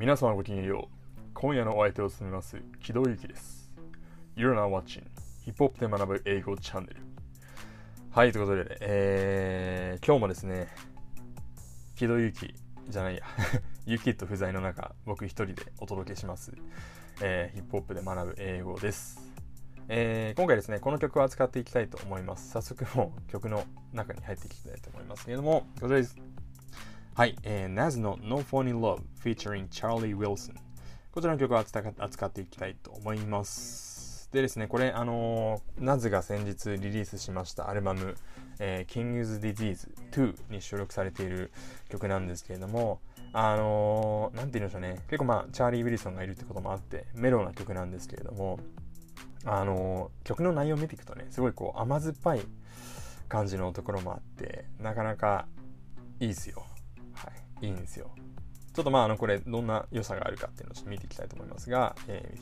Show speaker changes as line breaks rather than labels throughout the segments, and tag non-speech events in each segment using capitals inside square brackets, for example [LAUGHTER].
皆様ごきげんよう。今夜のお相手を務めます、木戸ゆきです。You're now watching ヒップホップで学ぶ英語チャンネル。はい、ということで、えー、今日もですね、木戸ゆきじゃないや、[LAUGHS] ゆきと不在の中、僕一人でお届けします、えー、ヒップホップで学ぶ英語です。えー、今回ですね、この曲を扱っていきたいと思います。早速もう曲の中に入っていきたいと思いますけれども、こちらです。はい、えー、Naz の No Phony Love featuring Charlie Wilson。こちらの曲を扱扱っていきたいと思います。でですね、これ、あのー、ナズが先日リリースしましたアルバム、えー、King's Disease 2に収録されている曲なんですけれども、あのー、なんて言うんでしょうね、結構まあ、チャーリー・ウィルソンがいるってこともあって、メロな曲なんですけれども、あのー、曲の内容を見ていくとね、すごいこう、甘酸っぱい感じのところもあって、なかなかいいですよ。はい、いいんですよ。ちょっとまあ、あの、これ、どんな良さがあるかっていうのをちょっと見ていきたいと思いますが、え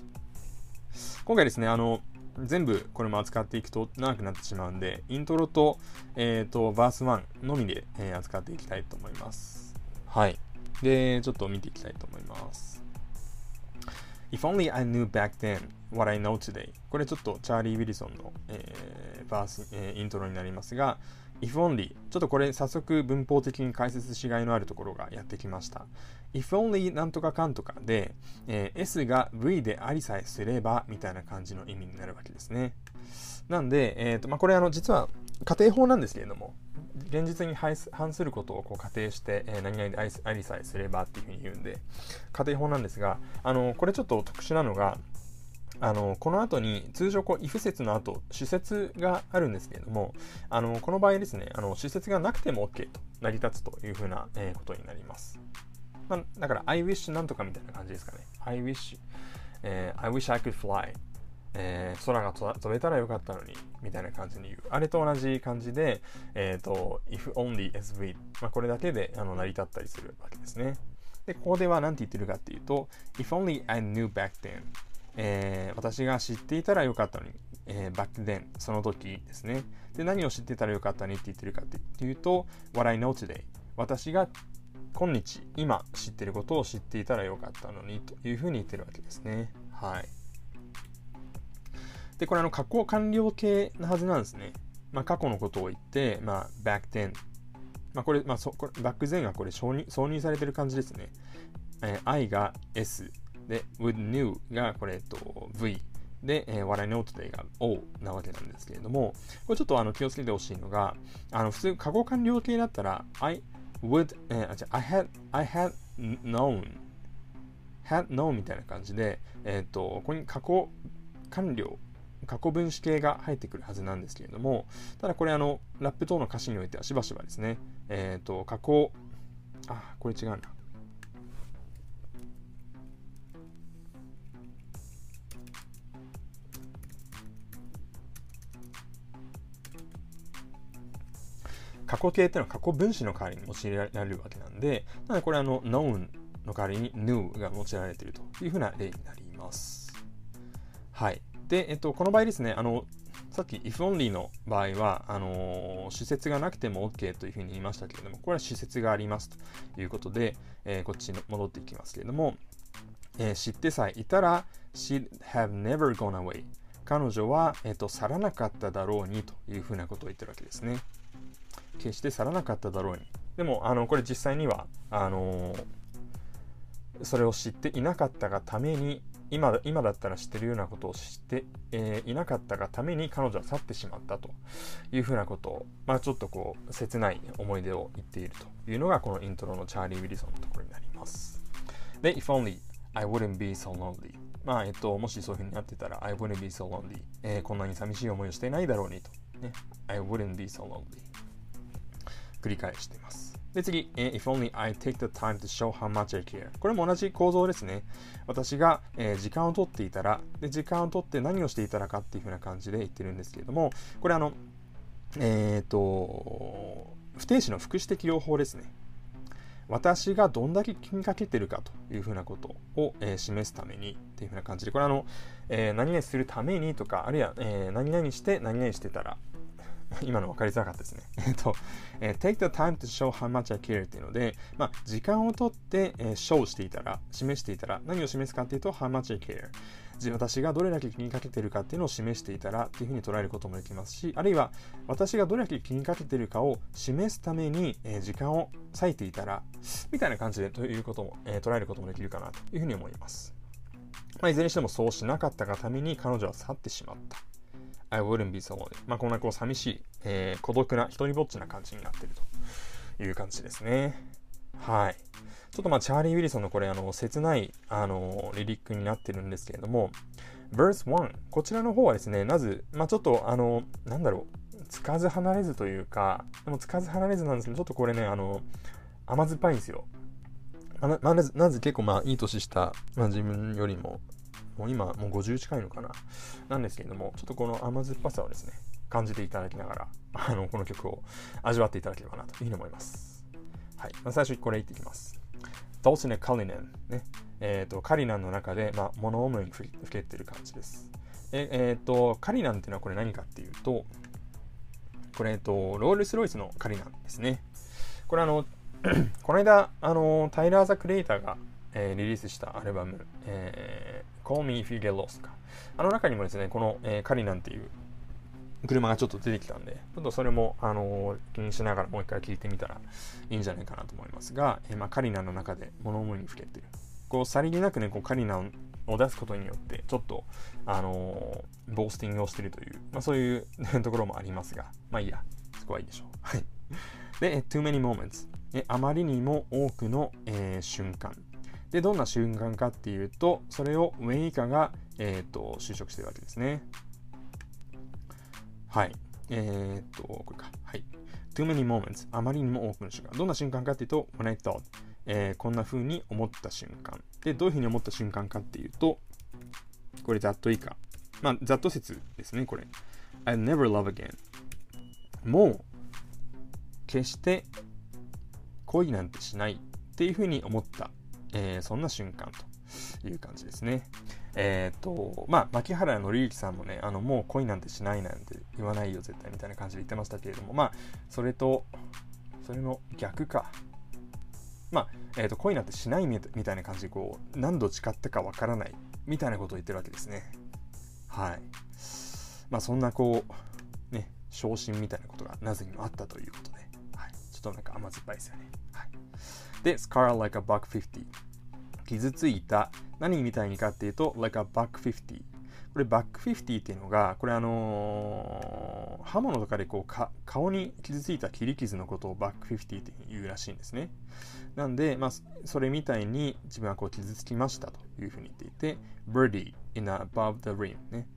ー、今回ですね、あの、全部これも扱っていくと長くなってしまうんで、イントロと、えっ、ー、と、バース1のみで、えー、扱っていきたいと思います。はい。で、ちょっと見ていきたいと思います。If only I knew back then what I know today これちょっとチャーリー・ウィリソンの、えー、バース、えー、イントロになりますが If only. ちょっとこれ早速文法的に解説しがいのあるところがやってきました。If only なんとかかんとかで、えー、S が V でありさえすればみたいな感じの意味になるわけですね。なんで、えーとまあ、これあの実は家庭法なんですけれども現実に反することをこう仮定して、えー、何々でありさえすればっていうふうに言うんで家庭法なんですがあのこれちょっと特殊なのがあのこの後に通常こう if 説の後主説があるんですけれどもあのこの場合ですねあの主説がなくても OK と成り立つというふうな、えー、ことになります、まあ、だから I wish なんとかみたいな感じですかね。I wish、えー、I wish I could fly えー、空が飛べたらよかったのにみたいな感じに言う。あれと同じ感じで、えーと、if only as we、まあ、これだけであの成り立ったりするわけですね。でここでは何て言ってるかっていうと if only I knew back then えー、私が知っていたらよかったのに、えー、back then その時ですねで何を知ってたらよかったにって言ってるかっていうと what I know today 私が今日今知ってることを知っていたらよかったのにというふうに言ってるわけですねはいで、これあの、加工完了形なはずなんですね。まあ、過去のことを言って、まあ、back then。まあ、これ、まあ、そこれバック then がこれ挿入挿入されてる感じですね。えー、I が S。で、would new がこれ、えっと、V。で、えー、笑いの today が O なわけなんですけれども、これちょっとあの気をつけてほしいのが、あの普通、過去完了形だったら、I would、えー、あ、じゃ I had, I had known, had known みたいな感じで、えっ、ー、と、ここに過去完了過去分詞形が入ってくるはずなんですけれども、ただこれあの、ラップ等の歌詞においてはしばしばですね、えっ、ー、と、過去、あ、これ違うな。過去形っていうのは過去分詞の代わりに用いられるわけなんで、なのでこれあの、known の代わりに knew が用いられているというふうな例になります。はい。で、えっと、この場合ですね、あの、さっき if only の場合は、あのー、主説がなくても OK というふうに言いましたけれども、これは主説がありますということで、えー、こっちに戻っていきますけれども、えー、知ってさえいたら、she'd have never gone away。彼女は、えっと、去らなかっただろうにというふうなことを言ってるわけですね。決して去らなかっただろうに。でも、あの、これ実際には、あのそれを知っていなかったがために、今今だったら知ってるようなことを知って、えー、いなかったがために彼女は去ってしまったというふうなことを、まあ、ちょっとこう切ない思い出を言っているというのがこのイントロのチャーリー・ウィリソンのところになります。で、If only I wouldn't be so lonely まあ、えっと、もしそういうふうになってたら I wouldn't be so lonely、えー、こんなに寂しい思いをしていないだろうにと。ね、I wouldn't be so lonely 繰り返しています。で次、え、If only I take the time to show how much I care これも同じ構造ですね。私が、えー、時間をとっていたらで、時間をとって何をしていたらかっていうふうな感じで言ってるんですけれども、これあの、えっ、ー、と、不定詞の副詞的用法ですね。私がどんだけ気にかけてるかというふうなことを、えー、示すためにっていうふうな感じで、これあの、えー、何々するためにとか、あるいは、えー、何々して何々してたら、[LAUGHS] 今の分かりづらかったですね。[LAUGHS] えっと、えー、take the time to show how much I care っていうので、まあ、時間をとって、えー、show していたら、示していたら、何を示すかっていうと、how much I care。私がどれだけ気にかけてるかっていうのを示していたらっていうふうに捉えることもできますし、あるいは私がどれだけ気にかけてるかを示すために、え、時間を割いていたら、みたいな感じでということも、えー、捉えることもできるかなというふうに思います。まあ、いずれにしてもそうしなかったがために彼女は去ってしまった。I wouldn't be so lonely. まあ、こんなこう寂しい、えー、孤独な、一人ぼっちな感じになってるという感じですね。はい。ちょっとまあ、チャーリー・ウィリソンのこれ、あの、切ない、あの、リリックになってるんですけれども、verse 1、こちらの方はですね、まず、まあ、ちょっと、あの、なんだろう、つかず離れずというか、でもつかず離れずなんですけど、ちょっとこれね、あの、甘酸っぱいんですよ。まあ、なぜ、なぜ結構まあ、いい年した、まあ、自分よりも、もう今、もう50近いのかな。なんですけれども、ちょっとこの甘酸っぱさをですね、感じていただきながら、あの、この曲を味わっていただければなというふうに思います。はい。まあ、最初にこれ言っていきます。ドースネ・カリネン。ね。えっ、ー、と、カリナンの中で、まあ、物思いにふけてる感じです。ええっ、ー、と、カリナンっていうのはこれ何かっていうと、これ、えっ、と、ロールス・ロイスのカリナンですね。これあの、[CLEARS THROAT] この間、あの、タイラー・ザ・クリエイターが、え、リリースしたアルバム、え、Call Me If You Get Lost か。あの中にもですね、この、えー、カリナンっていう車がちょっと出てきたんで、ちょっとそれも、あのー、気にしながらもう一回聞いてみたらいいんじゃないかなと思いますが、えー、まあ、カリナの中で物思いにふけてる。こう、さりげなくね、こう、カリナを出すことによって、ちょっと、あのー、ボースティングをしてるという、まあ、そういう [LAUGHS] ところもありますが、まあいいや、そこはいいでしょう。はい。で、too many moments。あまりにも多くの、えー、瞬間。で、どんな瞬間かっていうと、それをウェイ以下が、えーと、就職してるわけですね。はい。えっ、と、これか。はい。too many moments あまりにも多くの瞬間。どんな瞬間かっていうと、when I thought、えー、こんな風に思った瞬間。で、どういう風に思った瞬間かっていうと、これざっと以下。まあ、ざっと説ですね、これ。I'll never love again. もう、決して恋なんてしないっていう風に思った、えー、そんな瞬間という感じですね。えっ、ー、と、まあ、牧原紀之さんもね、あの、もう恋なんてしないなんて言わないよ、絶対みたいな感じで言ってましたけれども、まあ、それと、それの逆か。まあ、えっ、ー、と、恋なんてしないみたいな感じで、こう、何度誓ったかわからないみたいなことを言ってるわけですね。はい。まあ、そんな、こう、ね、昇進みたいなことがなぜにもあったということで、はい。ちょっとなんか甘酸っぱいですよね。で、scar like a buck 50。傷ついた。何みたいにかっていうと、like a buck 50。これ、バック50っていうのが、これあのー、刃物とかでこうか顔に傷ついた切り傷のことをバック50って言うらしいんですね。なんで、まあ、それみたいに自分はこう傷つきましたというふうに言っていて、birdie in above the rim ね。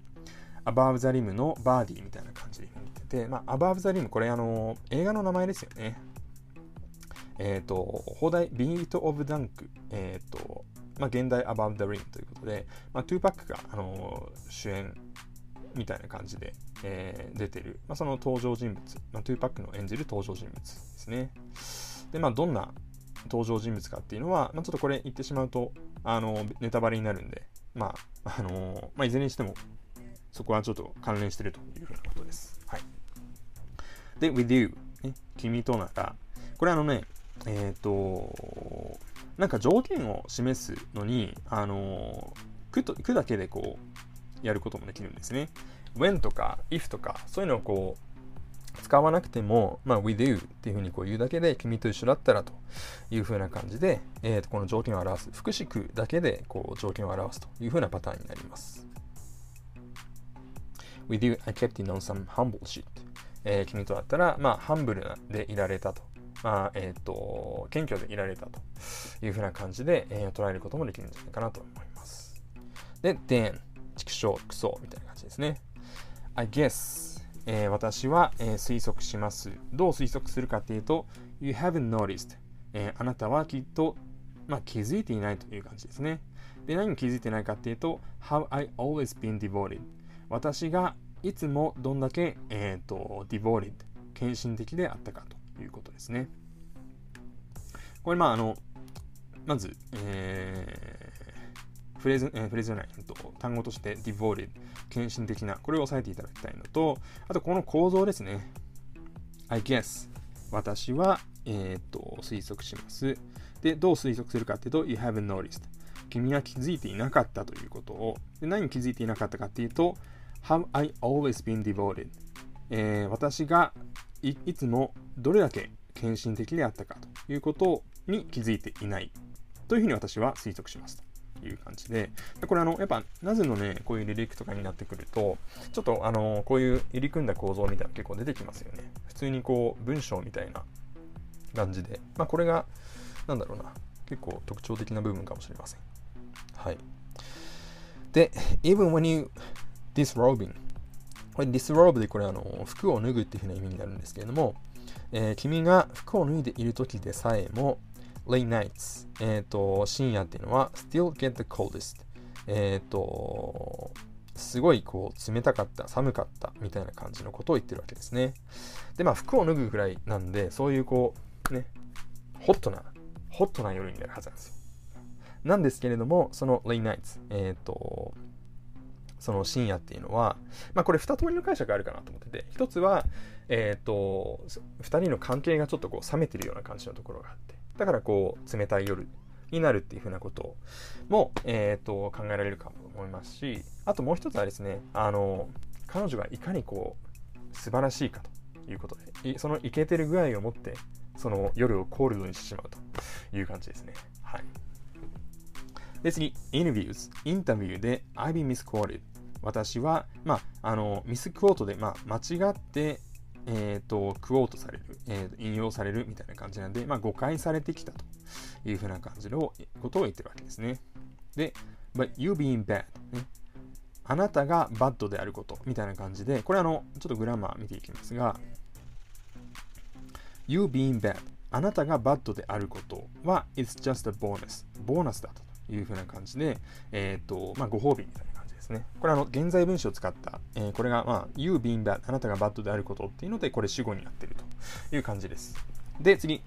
above the rim のバーディーみたいな感じで言ってて、まあ、above the rim これあのー、映画の名前ですよね。えっ、ー、と、邦題、ビート・オブ・ダンク、えっ、ー、と、まあ、原題 Above the Rim ということで、まあ、トゥーパックが、あのー、主演みたいな感じで、えー、出てる、まあ、その登場人物、まあ、トゥーパックの演じる登場人物ですね。で、まあ、どんな登場人物かっていうのは、まあ、ちょっとこれ言ってしまうと、あの、ネタバレになるんで、まあ、あのー、まあ、いずれにしても、そこはちょっと関連してるというふうなことです。はい。で、with you、ね、君となら、これあのね、えっ、ー、と、なんか条件を示すのに、あの、くと、くだけでこう、やることもできるんですね。when とか if とか、そういうのをこう、使わなくても、まあ、with you っていうふうにこう言うだけで、君と一緒だったらというふうな感じで、えー、とこの条件を表す、副詞句だけでこう条件を表すというふうなパターンになります。with you, I kept in on some humble shit. えー、君とだったら、まあ、ハンブルでいられたとまあ、えっ、ー、と、謙虚でいられたというふうな感じで、えー、捉えることもできるんじゃないかなと思います。で、then、畜生、クソみたいな感じですね。I guess、えー、私は、えー、推測します。どう推測するかっていうと、You haven't noticed、えー、あなたはきっと、まあ、気づいていないという感じですね。で、何に気づいてないかっていうと、How I always been devoted 私がいつもどんだけ、えっ、ー、と、devoted 献身的であったかと。いうことですね。これ、まあ、あの、まず、えー、フレーズ、えー、フレーズじゃない、えっと、単語として devoted、献身的な、これを押さえていただきたいのと、あと、この構造ですね。
I guess 私は、えー、っと推測します。で、どう推測するかっていうと、You haven't noticed 君は気づいていなかったということを、で何に気づいていなかったかっていうと、Have I always been devoted? えー、私がいつもどれだけ献身的であったかということに気づいていないというふうに私は推測しますという感じで、これあの、やっぱ、なぜのね、こういうリリックとかになってくると、ちょっとあの、こういう入り組んだ構造みたいな結構出てきますよね。普通にこう、文章みたいな感じで、まあこれが、なんだろうな、結構特徴的な部分かもしれません。はい。で、even when you disrobing これ disrobe でこれあの服を脱ぐっていうふうな意味になるんですけれども、えー、君が服を脱いでいる時でさえも late nights、えっ、ー、と深夜っていうのは still get the coldest えっ、ー、とすごいこう冷たかった寒かったみたいな感じのことを言ってるわけですね。でまあ服を脱ぐぐらいなんでそういうこうねホットなホットな夜になるはずなんですよ。なんですけれどもその late nights えっ、ー、とその深夜っていうのは、まあこれ二通りの解釈あるかなと思ってて、一つは、えっ、ー、と、二人の関係がちょっとこう冷めてるような感じのところがあって、だからこう冷たい夜になるっていうふうなことも、えっ、ー、と、考えられるかと思いますし、あともう一つはですね、あの、彼女がいかにこう、素晴らしいかということで、そのイケてる具合を持って、その夜をコールドにしてしまうという感じですね。はい。で、次、interviews。インタビューで I've been misquoted。私は、まあ、あの、ミスクォートで、まあ、間違って、えっ、ー、と、クォートされる、えー、引用されるみたいな感じなんで、まあ、誤解されてきたというふうな感じのことを言ってるわけですね。で、but you being bad、ね。あなたがバッドであることみたいな感じで、これあの、ちょっとグラマー見ていきますが、you being bad あなたが bad であることは it's just a bonus ボーナスだというふうな感じで、えっ、ー、と、まあ、ご褒美みたいな感じですね。これあの、現在分詞を使った、えー、これが、まあ、you being bad、あなたが bad であることっていうので、これ主語になっているという感じです。で、次。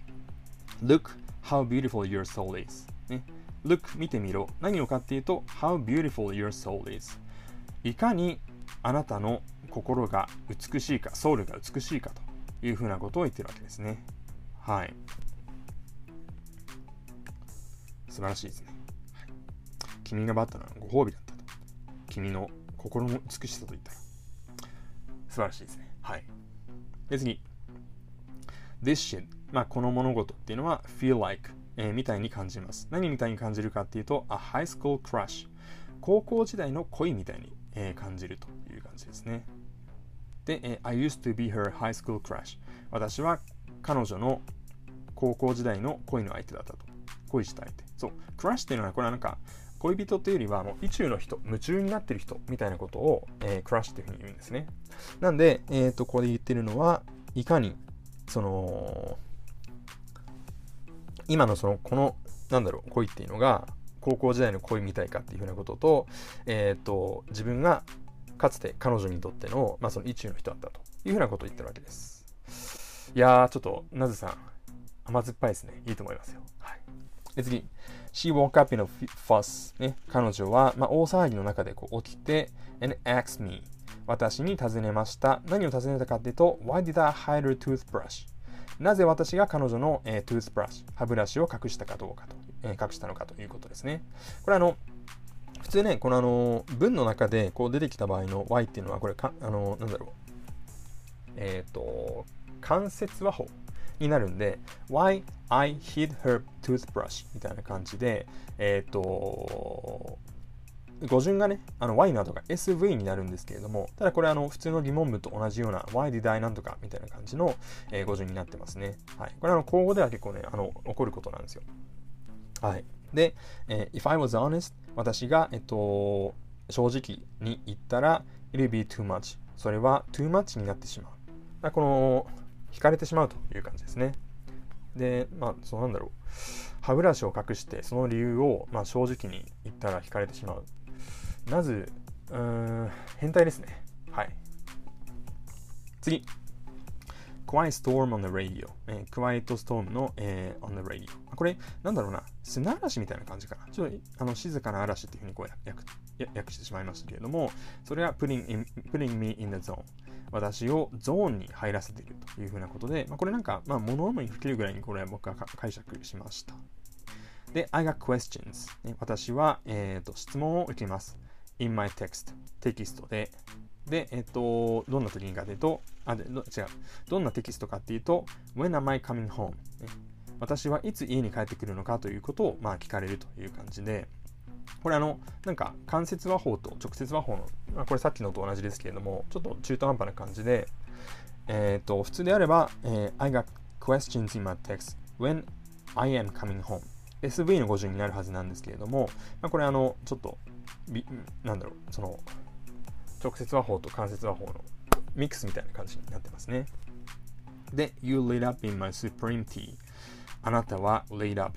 look how beautiful your soul is、ね。look 見てみろ。何をかっていうと、how beautiful your soul is。いかにあなたの心が美しいか、ソウルが美しいかというふうなことを言ってるわけですね。はい。素晴らしいですね。君がバッタなのご褒美だったと。君の心の美しさと言ったら。素晴らしいですね。はい。で、次。This shit。まあ、この物事っていうのは feel like、えー、みたいに感じます。何みたいに感じるかっていうと、a high school crush。高校時代の恋みたいに、えー、感じるという感じですね。で、えー、I used to be her high school crush。私は彼女の高校時代の恋の相手だったと。恋した相手。そう。クラッシュっていうのは、これはなんか、恋人というよりはもう意中の人、夢中になってる人みたいなことを、えー、クラッシュっていうふうに言うんですね。なんで、えっ、ー、と、ここで言ってるのは、いかに、その、今のその、この、なんだろう、恋っていうのが、高校時代の恋みたいかっていうふうなことと、えっ、ー、と、自分がかつて彼女にとっての、まあ、その意中の人だったというふうなことを言ってるわけです。いやー、ちょっと、なぜさん、甘酸っぱいですね。いいと思いますよ。はい。で、次。She woke up in a fuss. ね、彼女は、まあ、大騒ぎの中でこう起きて、and asked me. 私に尋ねました。何を尋ねたかっていうと、Why did I hide her toothbrush? なぜ私が彼女の、えー、トゥースブラシ、歯ブラシを隠したかどうかと、えー、隠したのかということですね。これあの、普通ね、このあの、文の中でこう出てきた場合の y っていうのは、これか、あの、なんだろう。えっ、ー、と、関節和法になるんで、why I hid her toothbrush みたいな感じで、えっ、ー、と、語順がね、あの y などが SV になるんですけれども、ただこれあの普通の疑問文と同じような why did I なんとかみたいな感じの、えー、語順になってますね。はい。これあの口語では結構ね、あの起こることなんですよ。はい。で、えー、if I was honest 私が、えっと、正直に言ったら it'll be too much それは too much になってしまう。この惹かれてしまうという感じですね。で、まあ、そうなんだろう。歯ブラシを隠して、その理由を、まあ、正直に言ったら惹かれてしまう。まず、うーん、変態ですね。はい。次。quiet storm on the radio、えー、quiet storm の、えー、on the radio これなんだろうな砂嵐みたいな感じかなちょっとあの静かな嵐っていうふうにこう訳訳してしまいましたけれどもそれは putting, in, putting me in the zone 私をゾーンに入らせているというふうなことで、まあ、これなんか、まあ、物思いに吹けるぐらいにこれは僕は解釈しました。で、I got questions、私は、えーと、質問を受けます。In my text テキストで。で、えっと、どんな時にかというと、あ、で、違う。どんなテキストかっていうと、When am I coming home? ね、私はいつ家に帰ってくるのかということを、まあ、聞かれるという感じで、これあの、なんか、間接和法と直接和法の、まあ、これさっきのと同じですけれども、ちょっと中途半端な感じで、えっ、と、普通であれば、えー、I got questions in my text when I am coming home SV の語順になるはずなんですけれども、まあ、これあの、ちょっと、なんだろう、その、直接和法と間接和法のミックスみたいな感じになってますね。で、You lit up in my supreme tea. あなたは lit up、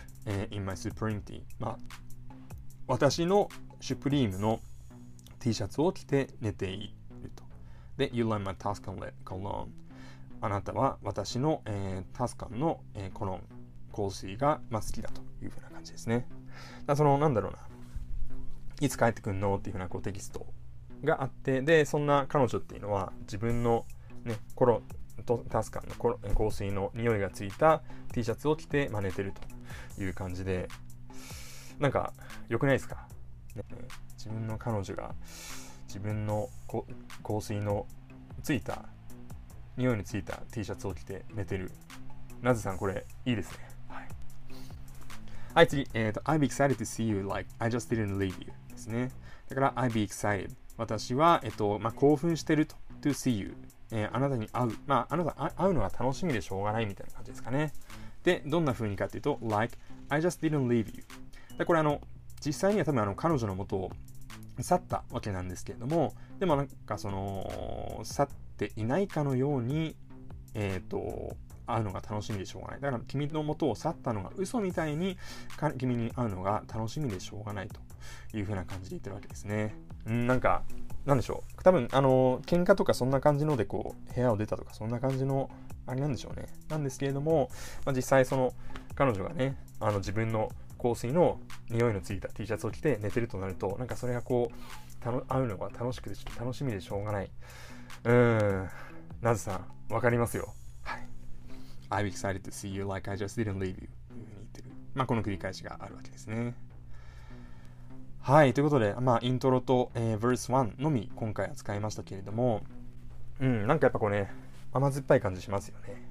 in my supreme tea. まあ、私のシュプリームの T シャツを着て寝ていると。で、You like my Tuscan cologne. あなたは私の、えー、タスカンの、えー、コロン、香水が、まあ、好きだというふうな感じですね。だその、なんだろうな。いつ帰ってくんのっていうふうなこうテキストがあってでそんな彼女っていうのは自分の、ね、コロとタスカンの香水の匂いがついた T シャツを着て真似てるという感じでなんか良くないですか、ね、自分の彼女が自分の香水のついた匂いについた T シャツを着て寝てるなずさんこれいいですねはいはい次、えっ、ー、と I'll be excited to see you like I just didn't leave you ですねだから I'll be excited 私は、えっと、まあ、興奮してると。to see you。えー、あなたに会う。まあ、あなた会うのが楽しみでしょうがないみたいな感じですかね。で、どんな風にかっていうと、like, I just didn't leave you。で、これあの、実際には多分あの、彼女のもとを去ったわけなんですけれども、でもなんかその、去っていないかのように、えっ、ー、と、会うのが楽しみでしょうがない。だから君のもとを去ったのが嘘みたいに君に会うのが楽しみでしょうがないというふうな感じで言ってるわけですね。うん、なんか、なんでしょう。多分、あの、喧嘩とかそんな感じので、こう、部屋を出たとか、そんな感じの、あれなんでしょうね。なんですけれども、まあ、実際、その、彼女がね、あの、自分の香水の匂いのついた T シャツを着て寝てるとなると、なんかそれがこう、たの会うのが楽しくて、楽しみでしょうがない。うーん、なずさん、わかりますよ。はい。I'm excited to see you like I just didn't leave you. というふうに言ってる。まあ、この繰り返しがあるわけですね。はい、ということで、まあ、イントロと、えー、verse 1のみ今回は使いましたけれども、うん、なんかやっぱこうね、甘酸っぱい感じしますよね。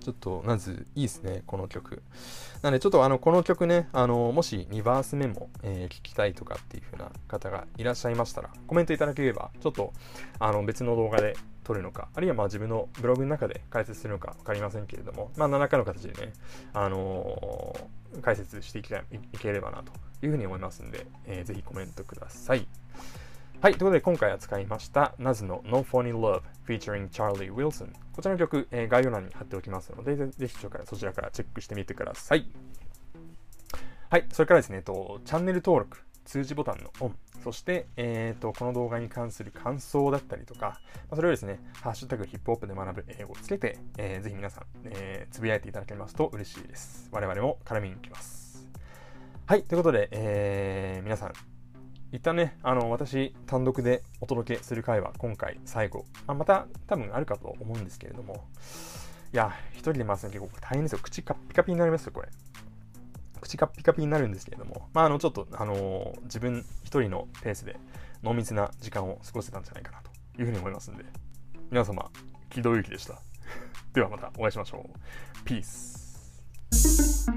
ちょっと、まず、いいですね、この曲。なので、ちょっとあの、この曲ね、あの、もし2バース目も、えー、聞きたいとかっていう風な方がいらっしゃいましたら、コメントいただければ、ちょっと、あの、別の動画で撮るのか、あるいはまあ自分のブログの中で解説するのか分かりませんけれども、まあ、何らかの形でね、あのー、解説していければなというふうに思いますんで、えー、ぜひコメントください。はい。ということで、今回は使いました、ナズの No Funny Love featuring Charlie Wilson。こちらの曲、えー、概要欄に貼っておきますので、ぜひそちらからチェックしてみてください。はい。それからですね、えっと、チャンネル登録、通知ボタンのオン、そして、えーと、この動画に関する感想だったりとか、まあ、それをですね、ハッシュタグヒップホップで学ぶ英語をつけて、えー、ぜひ皆さん、えー、つぶやいていただけますと嬉しいです。我々も絡みに行きます。はい、ということで、えー、皆さん、一旦ね、あの、私、単独でお届けする回は今回最後。あ、また多分あるかと思うんですけれども、いや、一人で回すの結構大変ですよ。口カピカピになりますよ、これ。口がピカピになるんですけれども、まあ、あの、ちょっと、あのー、自分一人のペースで濃密な時間を過ごせたんじゃないかなというふうに思いますんで、皆様、木戸ゆきでした。[LAUGHS] ではまたお会いしましょう。ピース。